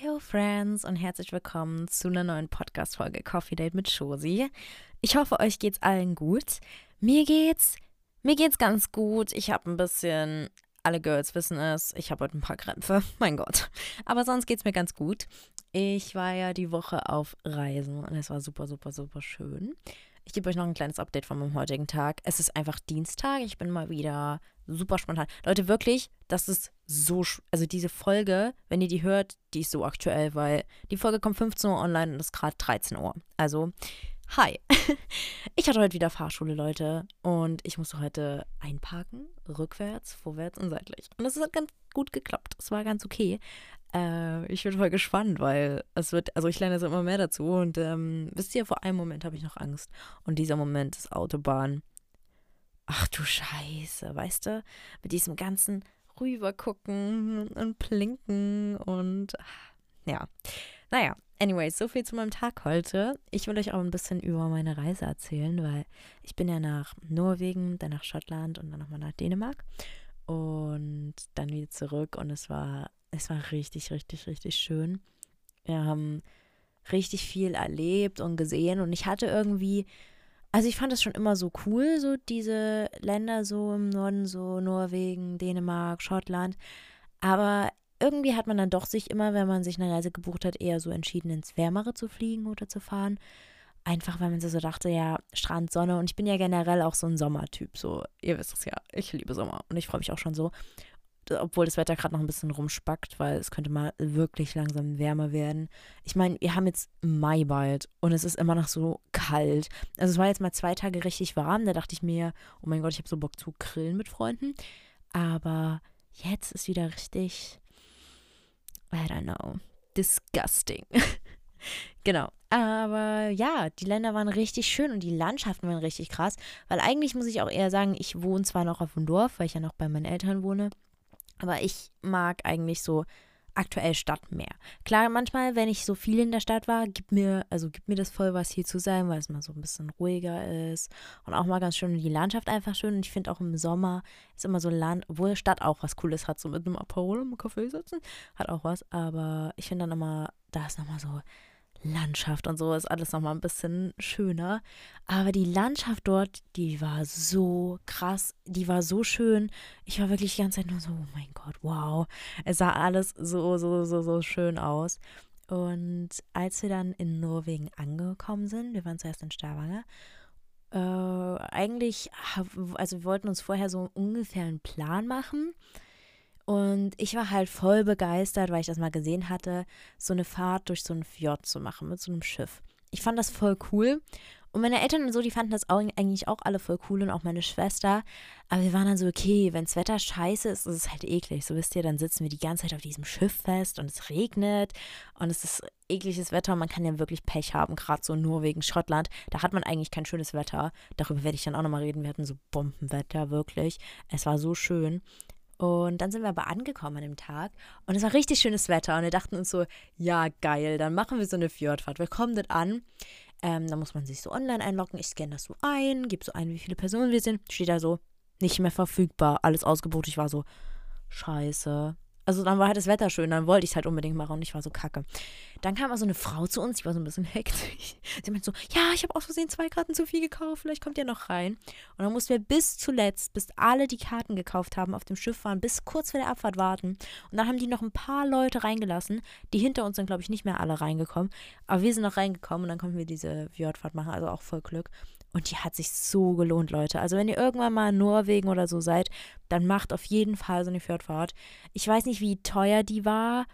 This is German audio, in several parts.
Hello Friends und herzlich willkommen zu einer neuen Podcast-Folge Coffee Date mit Josie. Ich hoffe, euch geht's allen gut. Mir geht's, mir geht's ganz gut. Ich habe ein bisschen, alle Girls wissen es, ich habe heute ein paar Krämpfe, mein Gott. Aber sonst geht's mir ganz gut. Ich war ja die Woche auf Reisen und es war super, super, super schön. Ich gebe euch noch ein kleines Update von meinem heutigen Tag. Es ist einfach Dienstag. Ich bin mal wieder super spontan. Leute, wirklich, das ist so, also diese Folge, wenn ihr die hört, die ist so aktuell, weil die Folge kommt 15 Uhr online und ist gerade 13 Uhr. Also, hi. Ich hatte heute wieder Fahrschule, Leute, und ich musste heute einparken, rückwärts, vorwärts und seitlich. Und das hat ganz gut geklappt. Es war ganz okay. Äh, ich bin voll gespannt, weil es wird, also ich lerne jetzt immer mehr dazu und ähm, wisst ihr, vor einem Moment habe ich noch Angst. Und dieser Moment ist Autobahn. Ach du Scheiße, weißt du? Mit diesem ganzen rübergucken und blinken und ja. Naja, anyways, so viel zu meinem Tag heute. Ich will euch auch ein bisschen über meine Reise erzählen, weil ich bin ja nach Norwegen, dann nach Schottland und dann nochmal nach Dänemark und dann wieder zurück und es war, es war richtig, richtig, richtig schön. Wir haben richtig viel erlebt und gesehen und ich hatte irgendwie also ich fand es schon immer so cool, so diese Länder so im Norden, so Norwegen, Dänemark, Schottland. Aber irgendwie hat man dann doch sich immer, wenn man sich eine Reise gebucht hat, eher so entschieden, ins Wärmere zu fliegen oder zu fahren. Einfach, weil man so dachte, ja, Strand, Sonne. Und ich bin ja generell auch so ein Sommertyp. So, ihr wisst es ja, ich liebe Sommer. Und ich freue mich auch schon so obwohl das Wetter gerade noch ein bisschen rumspackt, weil es könnte mal wirklich langsam wärmer werden. Ich meine, wir haben jetzt Mai bald und es ist immer noch so kalt. Also es war jetzt mal zwei Tage richtig warm, da dachte ich mir, oh mein Gott, ich habe so Bock zu grillen mit Freunden. Aber jetzt ist wieder richtig, I don't know, disgusting. genau. Aber ja, die Länder waren richtig schön und die Landschaften waren richtig krass, weil eigentlich muss ich auch eher sagen, ich wohne zwar noch auf dem Dorf, weil ich ja noch bei meinen Eltern wohne, aber ich mag eigentlich so aktuell Stadt mehr. Klar, manchmal, wenn ich so viel in der Stadt war, gibt mir, also gibt mir das voll was hier zu sein, weil es mal so ein bisschen ruhiger ist und auch mal ganz schön die Landschaft einfach schön. Und ich finde auch im Sommer ist immer so Land, obwohl Stadt auch was Cooles hat, so mit einem Aperol im Café sitzen, hat auch was. Aber ich finde dann immer, da ist nochmal so Landschaft und so ist alles nochmal ein bisschen schöner. Aber die Landschaft dort, die war so krass, die war so schön. Ich war wirklich die ganze Zeit nur so, oh mein Gott, wow. Es sah alles so, so, so, so schön aus. Und als wir dann in Norwegen angekommen sind, wir waren zuerst in Stavanger, äh, eigentlich, also wir wollten uns vorher so ungefähr einen Plan machen und ich war halt voll begeistert, weil ich das mal gesehen hatte, so eine Fahrt durch so einen Fjord zu machen mit so einem Schiff. Ich fand das voll cool. Und meine Eltern und so, die fanden das eigentlich auch alle voll cool und auch meine Schwester. Aber wir waren dann so, okay, wenn das Wetter scheiße ist, ist es halt eklig. So wisst ihr, dann sitzen wir die ganze Zeit auf diesem Schiff fest und es regnet und es ist ekliges Wetter und man kann ja wirklich Pech haben, gerade so nur wegen Schottland. Da hat man eigentlich kein schönes Wetter. Darüber werde ich dann auch nochmal reden. Wir hatten so Bombenwetter, wirklich. Es war so schön. Und dann sind wir aber angekommen an dem Tag und es war richtig schönes Wetter und wir dachten uns so, ja geil, dann machen wir so eine Fjordfahrt. Wir kommen dort an, ähm, da muss man sich so online einloggen, ich scanne das so ein, gebe so ein, wie viele Personen wir sind, steht da so, nicht mehr verfügbar, alles ausgebucht. Ich war so, scheiße, also dann war halt das Wetter schön, dann wollte ich es halt unbedingt machen und ich war so kacke. Dann kam also eine Frau zu uns, die war so ein bisschen hektisch. Sie meinte so, ja, ich habe aus Versehen zwei Karten zu viel gekauft, vielleicht kommt ihr noch rein. Und dann mussten wir bis zuletzt, bis alle die Karten gekauft haben, auf dem Schiff waren, bis kurz vor der Abfahrt warten. Und dann haben die noch ein paar Leute reingelassen. Die hinter uns sind, glaube ich, nicht mehr alle reingekommen. Aber wir sind noch reingekommen und dann konnten wir diese Fjordfahrt machen, also auch voll Glück. Und die hat sich so gelohnt, Leute. Also wenn ihr irgendwann mal in Norwegen oder so seid, dann macht auf jeden Fall so eine Fjordfahrt. Ich weiß nicht, wie teuer die war.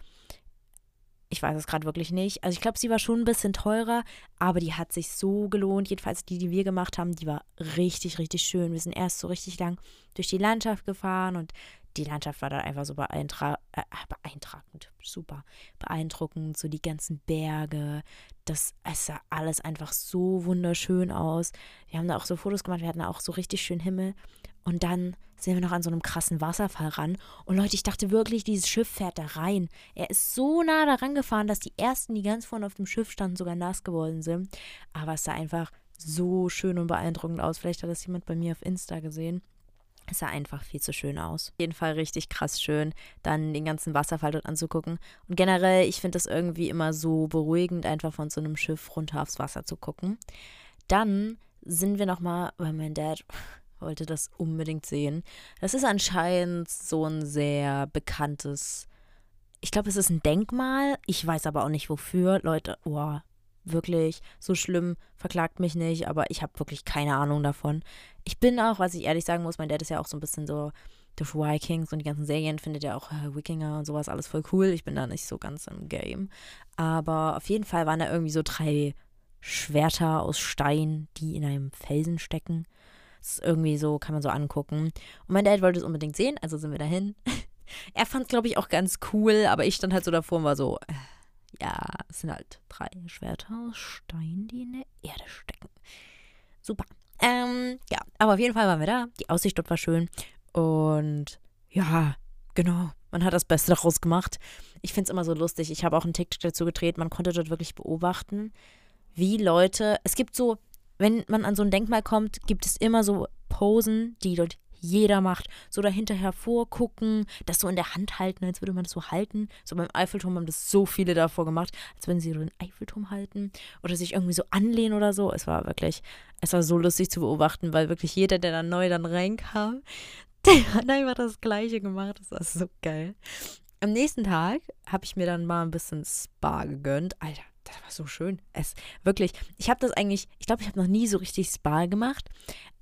Ich weiß es gerade wirklich nicht. Also ich glaube, sie war schon ein bisschen teurer, aber die hat sich so gelohnt. Jedenfalls die, die wir gemacht haben, die war richtig, richtig schön. Wir sind erst so richtig lang durch die Landschaft gefahren und die Landschaft war dann einfach so beeindra äh, beeindruckend, super beeindruckend, so die ganzen Berge, das es sah alles einfach so wunderschön aus. Wir haben da auch so Fotos gemacht, wir hatten da auch so richtig schön Himmel und dann sind wir noch an so einem krassen Wasserfall ran und Leute, ich dachte wirklich, dieses Schiff fährt da rein. Er ist so nah daran gefahren, dass die ersten, die ganz vorne auf dem Schiff standen, sogar nass geworden sind, aber es sah einfach so schön und beeindruckend aus. Vielleicht hat das jemand bei mir auf Insta gesehen. Es sah einfach viel zu schön aus. Auf jeden Fall richtig krass schön, dann den ganzen Wasserfall dort anzugucken. Und generell, ich finde das irgendwie immer so beruhigend, einfach von so einem Schiff runter aufs Wasser zu gucken. Dann sind wir nochmal, weil mein Dad wollte das unbedingt sehen. Das ist anscheinend so ein sehr bekanntes, ich glaube, es ist ein Denkmal. Ich weiß aber auch nicht wofür. Leute, oh, wirklich so schlimm, verklagt mich nicht, aber ich habe wirklich keine Ahnung davon. Ich bin auch, was ich ehrlich sagen muss, mein Dad ist ja auch so ein bisschen so durch Vikings und die ganzen Serien findet ja auch äh, Wikinger und sowas alles voll cool. Ich bin da nicht so ganz im Game. Aber auf jeden Fall waren da irgendwie so drei Schwerter aus Stein, die in einem Felsen stecken. Das ist irgendwie so, kann man so angucken. Und mein Dad wollte es unbedingt sehen, also sind wir dahin. er fand es, glaube ich, auch ganz cool, aber ich stand halt so davor und war so, äh, ja, es sind halt drei Schwerter aus Stein, die in der Erde stecken. Super. Ähm, ja, aber auf jeden Fall waren wir da. Die Aussicht dort war schön. Und ja, genau. Man hat das Beste daraus gemacht. Ich finde es immer so lustig. Ich habe auch einen TikTok dazu gedreht. Man konnte dort wirklich beobachten, wie Leute. Es gibt so, wenn man an so ein Denkmal kommt, gibt es immer so Posen, die dort jeder macht. So dahinter hervorgucken, das so in der Hand halten, als würde man das so halten. So beim Eiffelturm haben das so viele davor gemacht, als würden sie so den Eiffelturm halten oder sich irgendwie so anlehnen oder so. Es war wirklich, es war so lustig zu beobachten, weil wirklich jeder, der dann neu dann reinkam, der hat einfach das Gleiche gemacht. Das war so geil. Am nächsten Tag habe ich mir dann mal ein bisschen Spa gegönnt. Alter, das war so schön. Es wirklich, ich habe das eigentlich, ich glaube, ich habe noch nie so richtig Spa gemacht,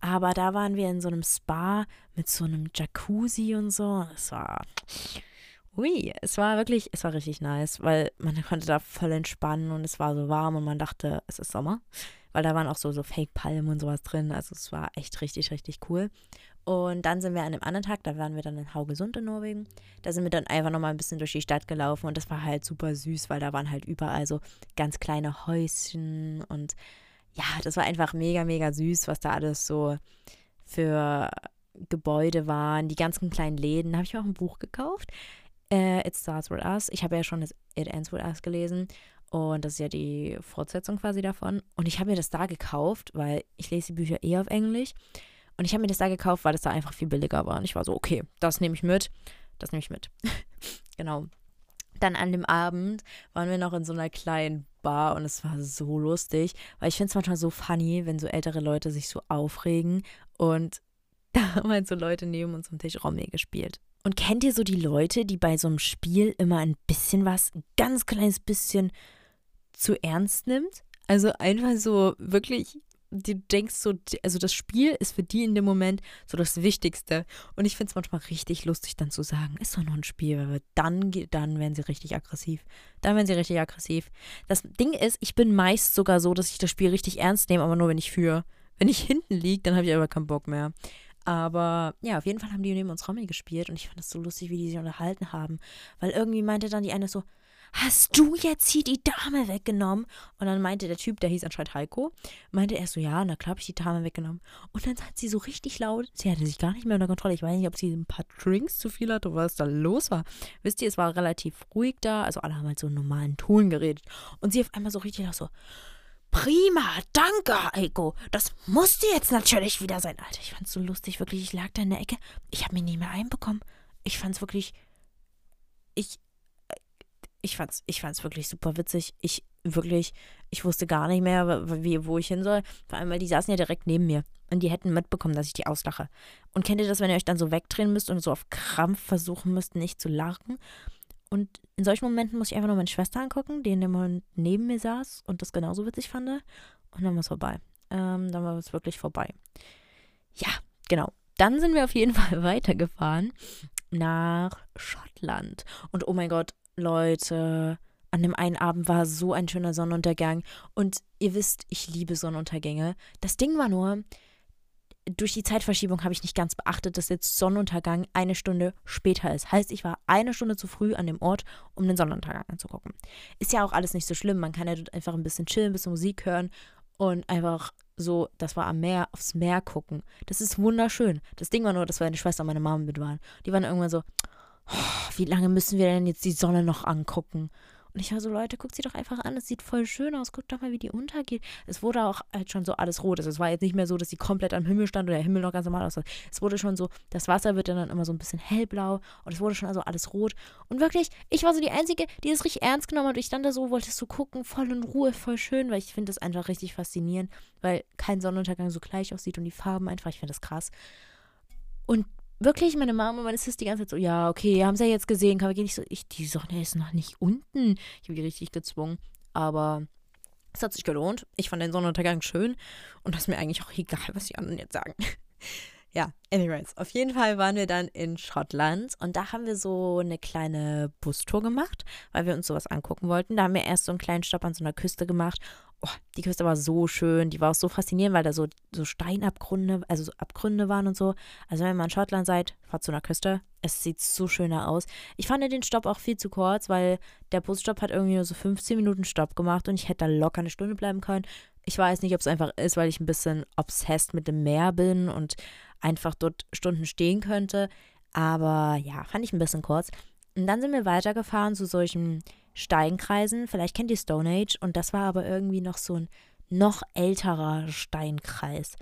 aber da waren wir in so einem Spa mit so einem Jacuzzi und so. Es war ui, es war wirklich, es war richtig nice, weil man konnte da voll entspannen und es war so warm und man dachte, es ist Sommer, weil da waren auch so so Fake Palmen und sowas drin, also es war echt richtig richtig cool. Und dann sind wir an dem anderen Tag, da waren wir dann in Haugesund in Norwegen. Da sind wir dann einfach nochmal ein bisschen durch die Stadt gelaufen und das war halt super süß, weil da waren halt überall so ganz kleine Häuschen und ja, das war einfach mega, mega süß, was da alles so für Gebäude waren, die ganzen kleinen Läden. Da habe ich mir auch ein Buch gekauft. Uh, It Starts With Us. Ich habe ja schon das It Ends With Us gelesen. Und das ist ja die Fortsetzung quasi davon. Und ich habe mir das da gekauft, weil ich lese die Bücher eh auf Englisch. Und ich habe mir das da gekauft, weil das da einfach viel billiger war. Und ich war so, okay, das nehme ich mit. Das nehme ich mit. genau. Dann an dem Abend waren wir noch in so einer kleinen Bar und es war so lustig, weil ich finde es manchmal so funny, wenn so ältere Leute sich so aufregen und da haben halt so Leute neben uns am Tisch Romme gespielt. Und kennt ihr so die Leute, die bei so einem Spiel immer ein bisschen was, ein ganz kleines bisschen zu ernst nimmt? Also einfach so wirklich du denkst so, also das Spiel ist für die in dem Moment so das Wichtigste. Und ich finde es manchmal richtig lustig, dann zu sagen, ist doch noch ein Spiel, weil dann, dann werden sie richtig aggressiv. Dann werden sie richtig aggressiv. Das Ding ist, ich bin meist sogar so, dass ich das Spiel richtig ernst nehme, aber nur wenn ich führe. Wenn ich hinten liege, dann habe ich aber keinen Bock mehr. Aber ja, auf jeden Fall haben die neben uns Rommel gespielt und ich fand das so lustig, wie die sich unterhalten haben. Weil irgendwie meinte dann die eine so, hast du jetzt hier die Dame weggenommen? Und dann meinte der Typ, der hieß anscheinend Heiko, meinte er so, ja, na klar habe ich die Dame weggenommen. Und dann hat sie so richtig laut, sie hatte sich gar nicht mehr unter Kontrolle. Ich weiß nicht, ob sie ein paar Drinks zu viel hatte oder was da los war. Wisst ihr, es war relativ ruhig da, also alle haben halt so einen normalen Ton geredet. Und sie auf einmal so richtig laut so, Prima, danke, Heiko. Das musste jetzt natürlich wieder sein. Alter, ich fand's so lustig, wirklich. Ich lag da in der Ecke. Ich habe mich nie mehr einbekommen. Ich fand's wirklich. Ich, ich fand's, ich fand's wirklich super witzig. Ich wirklich, ich wusste gar nicht mehr, wie, wo ich hin soll. Vor allem, weil die saßen ja direkt neben mir. Und die hätten mitbekommen, dass ich die auslache. Und kennt ihr das, wenn ihr euch dann so wegdrehen müsst und so auf Krampf versuchen müsst, nicht zu lachen? Und in solchen Momenten muss ich einfach nur meine Schwester angucken, die in dem Moment neben mir saß und das genauso witzig fand. Und dann war es vorbei. Ähm, dann war es wirklich vorbei. Ja, genau. Dann sind wir auf jeden Fall weitergefahren nach Schottland. Und oh mein Gott, Leute, an dem einen Abend war so ein schöner Sonnenuntergang. Und ihr wisst, ich liebe Sonnenuntergänge. Das Ding war nur, durch die Zeitverschiebung habe ich nicht ganz beachtet, dass jetzt Sonnenuntergang eine Stunde später ist. Heißt, ich war eine Stunde zu früh an dem Ort, um den Sonnenuntergang anzugucken. Ist ja auch alles nicht so schlimm. Man kann ja dort einfach ein bisschen chillen, ein bisschen Musik hören und einfach so, das war am Meer, aufs Meer gucken. Das ist wunderschön. Das Ding war nur, dass meine Schwester und meine Mama mit waren. Die waren irgendwann so, wie lange müssen wir denn jetzt die Sonne noch angucken? Und ich war so, Leute, guckt sie doch einfach an, es sieht voll schön aus, guckt doch mal, wie die untergeht. Es wurde auch halt schon so alles rot. Also es war jetzt nicht mehr so, dass sie komplett am Himmel stand oder der Himmel noch ganz normal aussah. Es wurde schon so, das Wasser wird dann immer so ein bisschen hellblau und es wurde schon also alles rot. Und wirklich, ich war so die Einzige, die es richtig ernst genommen hat. Und ich stand da so, wollte so gucken, voll in Ruhe, voll schön, weil ich finde das einfach richtig faszinierend, weil kein Sonnenuntergang so gleich aussieht und die Farben einfach, ich finde das krass. Und wirklich, meine Mama und meine Sis die ganze Zeit so, ja, okay, haben sie ja jetzt gesehen, kann man gehen. Ich so, ich, die Sonne ist noch nicht unten. Ich habe die richtig gezwungen. Aber es hat sich gelohnt. Ich fand den Sonnenuntergang schön. Und das ist mir eigentlich auch egal, was die anderen jetzt sagen. ja, anyways. Auf jeden Fall waren wir dann in Schottland und da haben wir so eine kleine Bustour gemacht, weil wir uns sowas angucken wollten. Da haben wir erst so einen kleinen Stopp an so einer Küste gemacht oh, die Küste war so schön, die war auch so faszinierend, weil da so, so Steinabgründe, also so Abgründe waren und so. Also wenn mal in Schottland seid, fahrt zu einer Küste. Es sieht so schöner aus. Ich fand den Stopp auch viel zu kurz, weil der Busstopp hat irgendwie nur so 15 Minuten Stopp gemacht und ich hätte da locker eine Stunde bleiben können. Ich weiß nicht, ob es einfach ist, weil ich ein bisschen obsessed mit dem Meer bin und einfach dort Stunden stehen könnte. Aber ja, fand ich ein bisschen kurz. Und dann sind wir weitergefahren zu solchen Steinkreisen. Vielleicht kennt ihr Stone Age. Und das war aber irgendwie noch so ein noch älterer Steinkreis.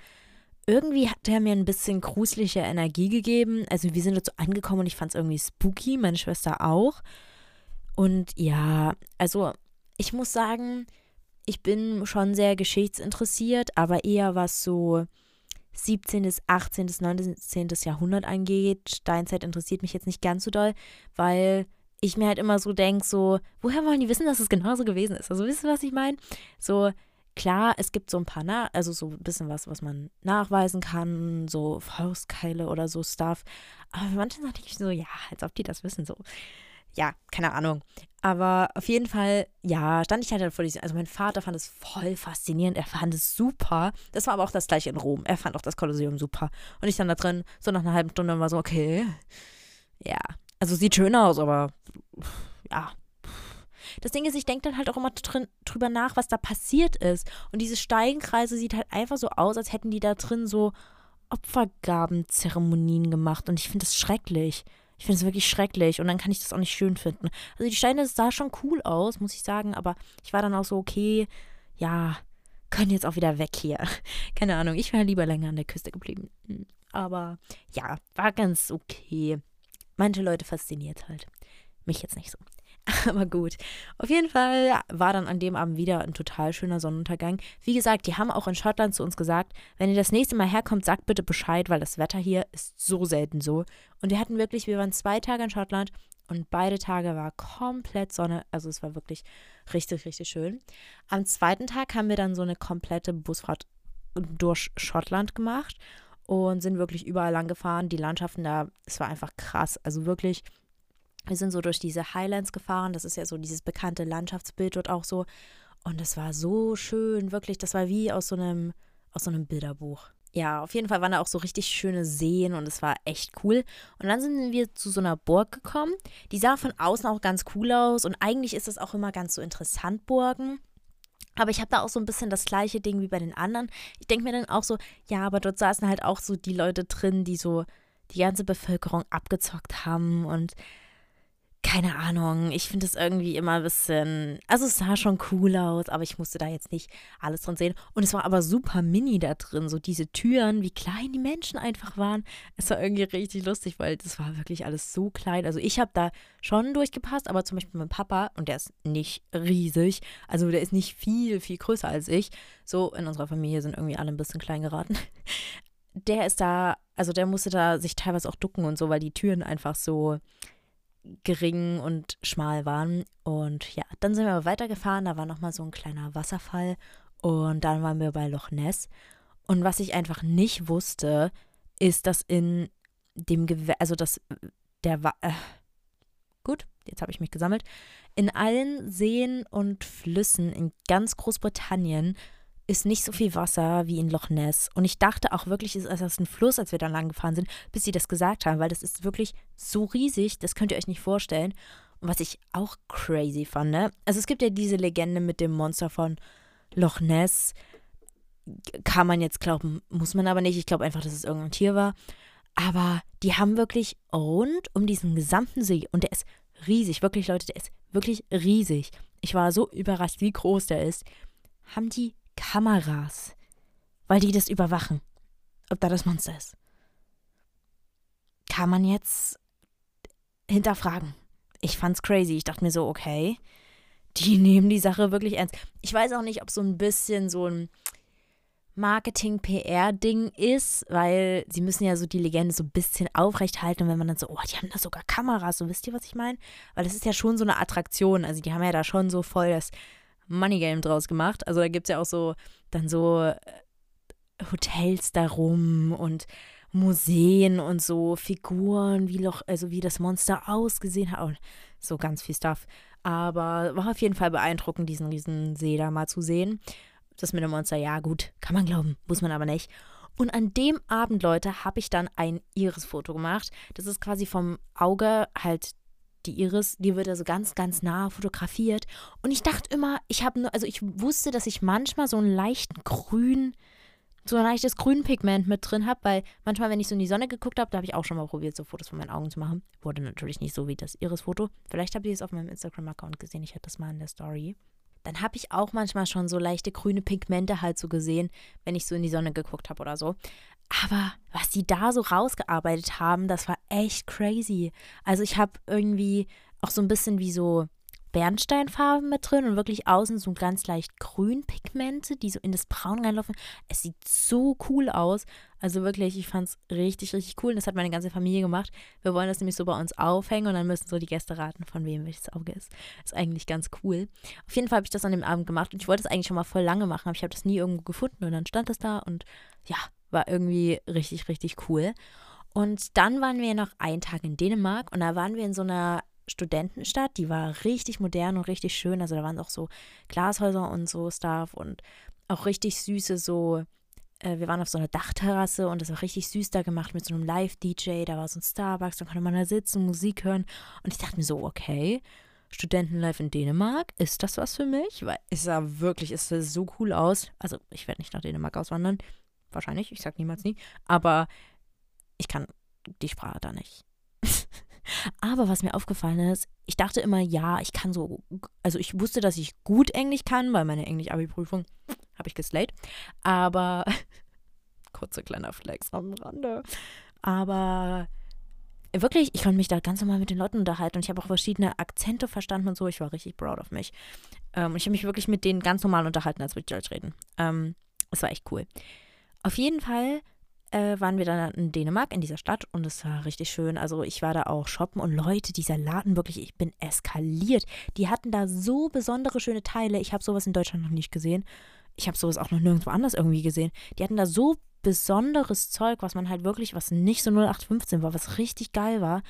Irgendwie hat er mir ein bisschen gruselige Energie gegeben. Also wir sind dazu angekommen und ich fand es irgendwie spooky, meine Schwester auch. Und ja, also ich muss sagen, ich bin schon sehr geschichtsinteressiert, aber eher was so 17., 18., 19. Jahrhundert angeht. Steinzeit interessiert mich jetzt nicht ganz so doll, weil ich mir halt immer so denke, so, woher wollen die wissen, dass es genauso gewesen ist? Also wisst ihr, was ich meine? So, klar, es gibt so ein paar, Na also so ein bisschen was, was man nachweisen kann, so Faustkeile oder so Stuff. Aber für manche denke ich so, ja, als ob die das wissen, so. Ja, keine Ahnung. Aber auf jeden Fall, ja, stand ich halt vor diesem. Also mein Vater fand es voll faszinierend. Er fand es super. Das war aber auch das gleiche in Rom. Er fand auch das Kolosseum super. Und ich dann da drin, so nach einer halben Stunde war so, okay. Ja, also sieht schön aus, aber ja. Das Ding ist, ich denke dann halt auch immer drin, drüber nach, was da passiert ist. Und diese Steigenkreise sieht halt einfach so aus, als hätten die da drin so Opfergabenzeremonien gemacht. Und ich finde das schrecklich. Ich finde es wirklich schrecklich und dann kann ich das auch nicht schön finden. Also die Steine sah schon cool aus, muss ich sagen, aber ich war dann auch so, okay, ja, können jetzt auch wieder weg hier. Keine Ahnung, ich wäre lieber länger an der Küste geblieben. Aber ja, war ganz okay. Manche Leute fasziniert halt. Mich jetzt nicht so. Aber gut. Auf jeden Fall war dann an dem Abend wieder ein total schöner Sonnenuntergang. Wie gesagt, die haben auch in Schottland zu uns gesagt, wenn ihr das nächste Mal herkommt, sagt bitte Bescheid, weil das Wetter hier ist so selten so. Und wir hatten wirklich, wir waren zwei Tage in Schottland und beide Tage war komplett Sonne. Also es war wirklich richtig, richtig schön. Am zweiten Tag haben wir dann so eine komplette Busfahrt durch Schottland gemacht und sind wirklich überall lang gefahren. Die Landschaften da, es war einfach krass. Also wirklich, wir sind so durch diese Highlands gefahren. Das ist ja so dieses bekannte Landschaftsbild dort auch so. Und es war so schön, wirklich. Das war wie aus so einem, aus so einem Bilderbuch. Ja, auf jeden Fall waren da auch so richtig schöne Seen und es war echt cool. Und dann sind wir zu so einer Burg gekommen. Die sah von außen auch ganz cool aus und eigentlich ist das auch immer ganz so interessant, Burgen. Aber ich habe da auch so ein bisschen das gleiche Ding wie bei den anderen. Ich denke mir dann auch so, ja, aber dort saßen halt auch so die Leute drin, die so die ganze Bevölkerung abgezockt haben und keine Ahnung, ich finde es irgendwie immer ein bisschen, also es sah schon cool aus, aber ich musste da jetzt nicht alles drin sehen. Und es war aber super mini da drin, so diese Türen, wie klein die Menschen einfach waren. Es war irgendwie richtig lustig, weil das war wirklich alles so klein. Also ich habe da schon durchgepasst, aber zum Beispiel mein Papa, und der ist nicht riesig, also der ist nicht viel, viel größer als ich. So in unserer Familie sind irgendwie alle ein bisschen klein geraten. Der ist da, also der musste da sich teilweise auch ducken und so, weil die Türen einfach so gering und schmal waren. Und ja, dann sind wir weitergefahren. Da war nochmal so ein kleiner Wasserfall. Und dann waren wir bei Loch Ness. Und was ich einfach nicht wusste, ist, dass in dem Gewässer, also dass der war. Äh, gut, jetzt habe ich mich gesammelt. In allen Seen und Flüssen in ganz Großbritannien ist nicht so viel Wasser wie in Loch Ness. Und ich dachte auch wirklich, es ist ein Fluss, als wir da lang gefahren sind, bis sie das gesagt haben, weil das ist wirklich so riesig, das könnt ihr euch nicht vorstellen. Und was ich auch crazy fand, ne? Also es gibt ja diese Legende mit dem Monster von Loch Ness. Kann man jetzt glauben, muss man aber nicht. Ich glaube einfach, dass es irgendein Tier war. Aber die haben wirklich rund um diesen gesamten See, und der ist riesig, wirklich Leute, der ist wirklich riesig. ich war so überrascht, wie groß der ist, haben die Kameras, weil die das überwachen, ob da das Monster ist. Kann man jetzt hinterfragen. Ich fand's crazy. Ich dachte mir so, okay, die nehmen die Sache wirklich ernst. Ich weiß auch nicht, ob so ein bisschen so ein Marketing-PR-Ding ist, weil sie müssen ja so die Legende so ein bisschen aufrechthalten. Und wenn man dann so, oh, die haben da sogar Kameras, so wisst ihr, was ich meine? Weil das ist ja schon so eine Attraktion. Also die haben ja da schon so voll das Money Game draus gemacht. Also da gibt es ja auch so dann so äh, Hotels darum und Museen und so Figuren, wie noch, also wie das Monster ausgesehen hat. Und so ganz viel Stuff. Aber war auf jeden Fall beeindruckend, diesen riesen See da mal zu sehen. Das mit dem Monster, ja gut, kann man glauben, muss man aber nicht. Und an dem Abend, Leute, habe ich dann ein Iris-Foto gemacht. Das ist quasi vom Auge halt die Iris, die wird also ganz, ganz nah fotografiert. Und ich dachte immer, ich habe nur, also ich wusste, dass ich manchmal so einen leichten grün, so ein leichtes Grünpigment mit drin habe, weil manchmal, wenn ich so in die Sonne geguckt habe, da habe ich auch schon mal probiert, so Fotos von meinen Augen zu machen. Wurde natürlich nicht so wie das Iris-Foto. Vielleicht habt ihr es auf meinem Instagram-Account gesehen. Ich hatte das mal in der Story. Dann habe ich auch manchmal schon so leichte grüne Pigmente halt so gesehen, wenn ich so in die Sonne geguckt habe oder so. Aber was die da so rausgearbeitet haben, das war echt crazy. Also ich habe irgendwie auch so ein bisschen wie so Bernsteinfarben mit drin und wirklich außen so ganz leicht grün Pigmente, die so in das Braun reinlaufen. Es sieht so cool aus. Also wirklich, ich fand es richtig, richtig cool. Und das hat meine ganze Familie gemacht. Wir wollen das nämlich so bei uns aufhängen und dann müssen so die Gäste raten, von wem welches Auge ist. Ist eigentlich ganz cool. Auf jeden Fall habe ich das an dem Abend gemacht und ich wollte es eigentlich schon mal voll lange machen, aber ich habe das nie irgendwo gefunden und dann stand das da und ja, war irgendwie richtig, richtig cool. Und dann waren wir noch einen Tag in Dänemark und da waren wir in so einer Studentenstadt, die war richtig modern und richtig schön. Also da waren auch so Glashäuser und so Stuff und auch richtig süße so. Äh, wir waren auf so einer Dachterrasse und das war richtig süß da gemacht mit so einem Live-DJ. Da war so ein Starbucks, da konnte man da sitzen, Musik hören. Und ich dachte mir so, okay, Studentenlife in Dänemark, ist das was für mich? Weil es sah wirklich, es sah so cool aus. Also ich werde nicht nach Dänemark auswandern. Wahrscheinlich, ich sag niemals nie. Aber ich kann die Sprache da nicht. Aber was mir aufgefallen ist, ich dachte immer, ja, ich kann so, also ich wusste, dass ich gut Englisch kann, weil meine Englisch-Abi-Prüfung habe ich geslayed. Aber, kurzer kleiner Flex am Rande. Aber wirklich, ich konnte mich da ganz normal mit den Leuten unterhalten und ich habe auch verschiedene Akzente verstanden und so. Ich war richtig proud of mich. Ähm, und ich habe mich wirklich mit denen ganz normal unterhalten, als ich Deutsch reden. Ähm, es war echt cool. Auf jeden Fall äh, waren wir dann in Dänemark, in dieser Stadt und es war richtig schön. Also ich war da auch shoppen und Leute, dieser Laden wirklich, ich bin eskaliert. Die hatten da so besondere schöne Teile. Ich habe sowas in Deutschland noch nicht gesehen. Ich habe sowas auch noch nirgendwo anders irgendwie gesehen. Die hatten da so besonderes Zeug, was man halt wirklich, was nicht so 0815 war, was richtig geil war.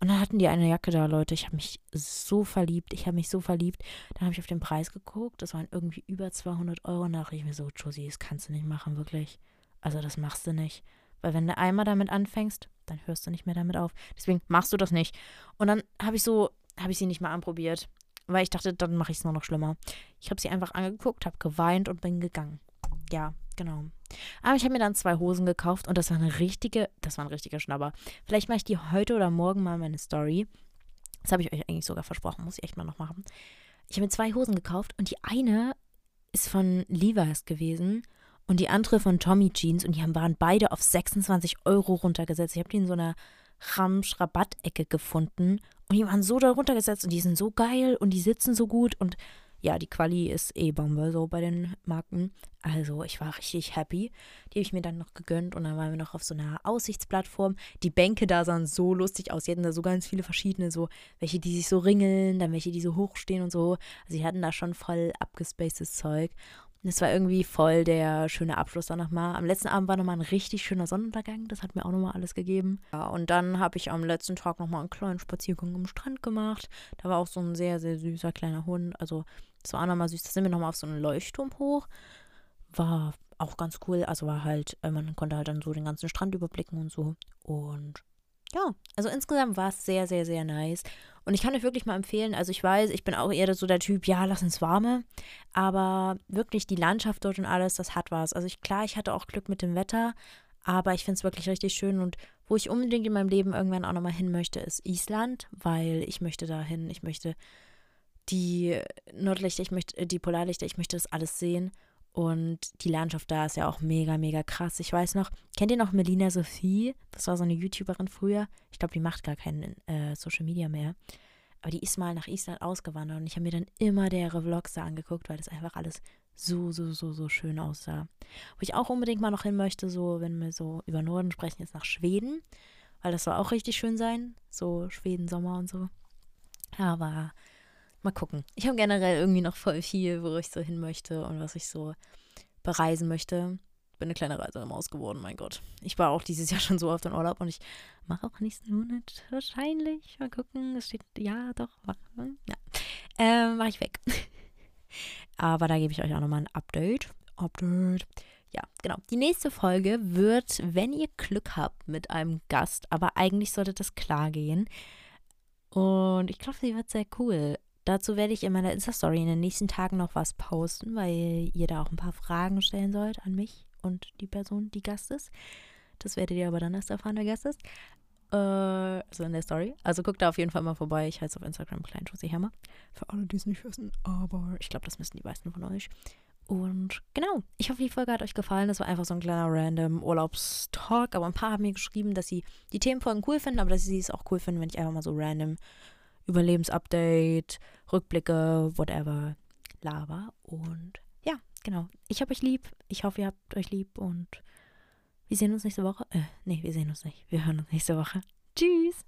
Und dann hatten die eine Jacke da, Leute. Ich habe mich so verliebt. Ich habe mich so verliebt. Dann habe ich auf den Preis geguckt. Das waren irgendwie über 200 Euro. Und da dachte ich mir so, Josie, das kannst du nicht machen, wirklich. Also das machst du nicht. Weil wenn du einmal damit anfängst, dann hörst du nicht mehr damit auf. Deswegen machst du das nicht. Und dann habe ich so, habe ich sie nicht mal anprobiert. Weil ich dachte, dann mache ich es nur noch schlimmer. Ich habe sie einfach angeguckt, habe geweint und bin gegangen. Ja, genau. Aber ich habe mir dann zwei Hosen gekauft und das war eine richtige, das war ein richtiger Schnabber. Vielleicht mache ich die heute oder morgen mal meine Story. Das habe ich euch eigentlich sogar versprochen, muss ich echt mal noch machen. Ich habe mir zwei Hosen gekauft und die eine ist von Levi's gewesen und die andere von Tommy Jeans und die waren beide auf 26 Euro runtergesetzt. Ich habe die in so einer Ramsch-Rabattecke gefunden und die waren so da runtergesetzt und die sind so geil und die sitzen so gut und ja, die Quali ist eh Bombe so bei den Marken. Also ich war richtig happy. Die habe ich mir dann noch gegönnt und dann waren wir noch auf so einer Aussichtsplattform. Die Bänke da sahen so lustig aus. Die hatten da so ganz viele verschiedene, so welche, die sich so ringeln, dann welche, die so hochstehen und so. Also die hatten da schon voll abgespacedes Zeug. Das war irgendwie voll der schöne Abschluss dann nochmal. Am letzten Abend war nochmal ein richtig schöner Sonnenuntergang. Das hat mir auch nochmal alles gegeben. Ja, und dann habe ich am letzten Tag nochmal einen kleinen Spaziergang am Strand gemacht. Da war auch so ein sehr, sehr süßer kleiner Hund. Also, das war auch nochmal süß. Da sind wir nochmal auf so einen Leuchtturm hoch. War auch ganz cool. Also war halt, äh, man konnte halt dann so den ganzen Strand überblicken und so. Und ja, also insgesamt war es sehr, sehr, sehr nice. Und ich kann euch wirklich mal empfehlen, also ich weiß, ich bin auch eher so der Typ, ja, lass uns warme. Aber wirklich die Landschaft dort und alles, das hat was. Also ich, klar, ich hatte auch Glück mit dem Wetter, aber ich finde es wirklich richtig schön. Und wo ich unbedingt in meinem Leben irgendwann auch nochmal hin möchte, ist Island, weil ich möchte da hin. Ich möchte die Nordlichter, ich möchte, äh, die Polarlichter, ich möchte das alles sehen. Und die Landschaft da ist ja auch mega, mega krass. Ich weiß noch, kennt ihr noch Melina Sophie? Das war so eine YouTuberin früher. Ich glaube, die macht gar kein äh, Social Media mehr. Aber die ist mal nach Island ausgewandert und ich habe mir dann immer deren Vlogs da angeguckt, weil das einfach alles so, so, so, so schön aussah. Wo ich auch unbedingt mal noch hin möchte, so, wenn wir so über Norden sprechen, ist nach Schweden. Weil das soll auch richtig schön sein. So Schweden, Sommer und so. Aber mal gucken. Ich habe generell irgendwie noch voll viel, wo ich so hin möchte und was ich so bereisen möchte. Bin eine kleine Reisemaus geworden, mein Gott. Ich war auch dieses Jahr schon so oft in Urlaub und ich mache auch nächsten Monat wahrscheinlich. Mal gucken. Es steht, ja, doch. Ja. Ähm, mache ich weg. Aber da gebe ich euch auch nochmal ein Update. Update. Ja, genau. Die nächste Folge wird, wenn ihr Glück habt mit einem Gast, aber eigentlich sollte das klar gehen. Und ich glaube, sie wird sehr cool. Dazu werde ich in meiner Insta-Story in den nächsten Tagen noch was posten, weil ihr da auch ein paar Fragen stellen sollt an mich und die Person, die Gast ist. Das werdet ihr aber dann erst erfahren, wer Gast ist. Äh, also in der Story. Also guckt da auf jeden Fall mal vorbei. Ich heiße auf Instagram Klein Hammer. Für alle, die es nicht wissen, aber ich glaube, das müssen die meisten von euch. Und genau, ich hoffe, die Folge hat euch gefallen. Das war einfach so ein kleiner random Urlaubstalk. Aber ein paar haben mir geschrieben, dass sie die Themenfolgen cool finden, aber dass sie es auch cool finden, wenn ich einfach mal so random Überlebensupdate, Rückblicke, whatever, Lava. Und ja, genau. Ich habe euch lieb. Ich hoffe, ihr habt euch lieb und wir sehen uns nächste Woche. Äh, nee, wir sehen uns nicht. Wir hören uns nächste Woche. Tschüss.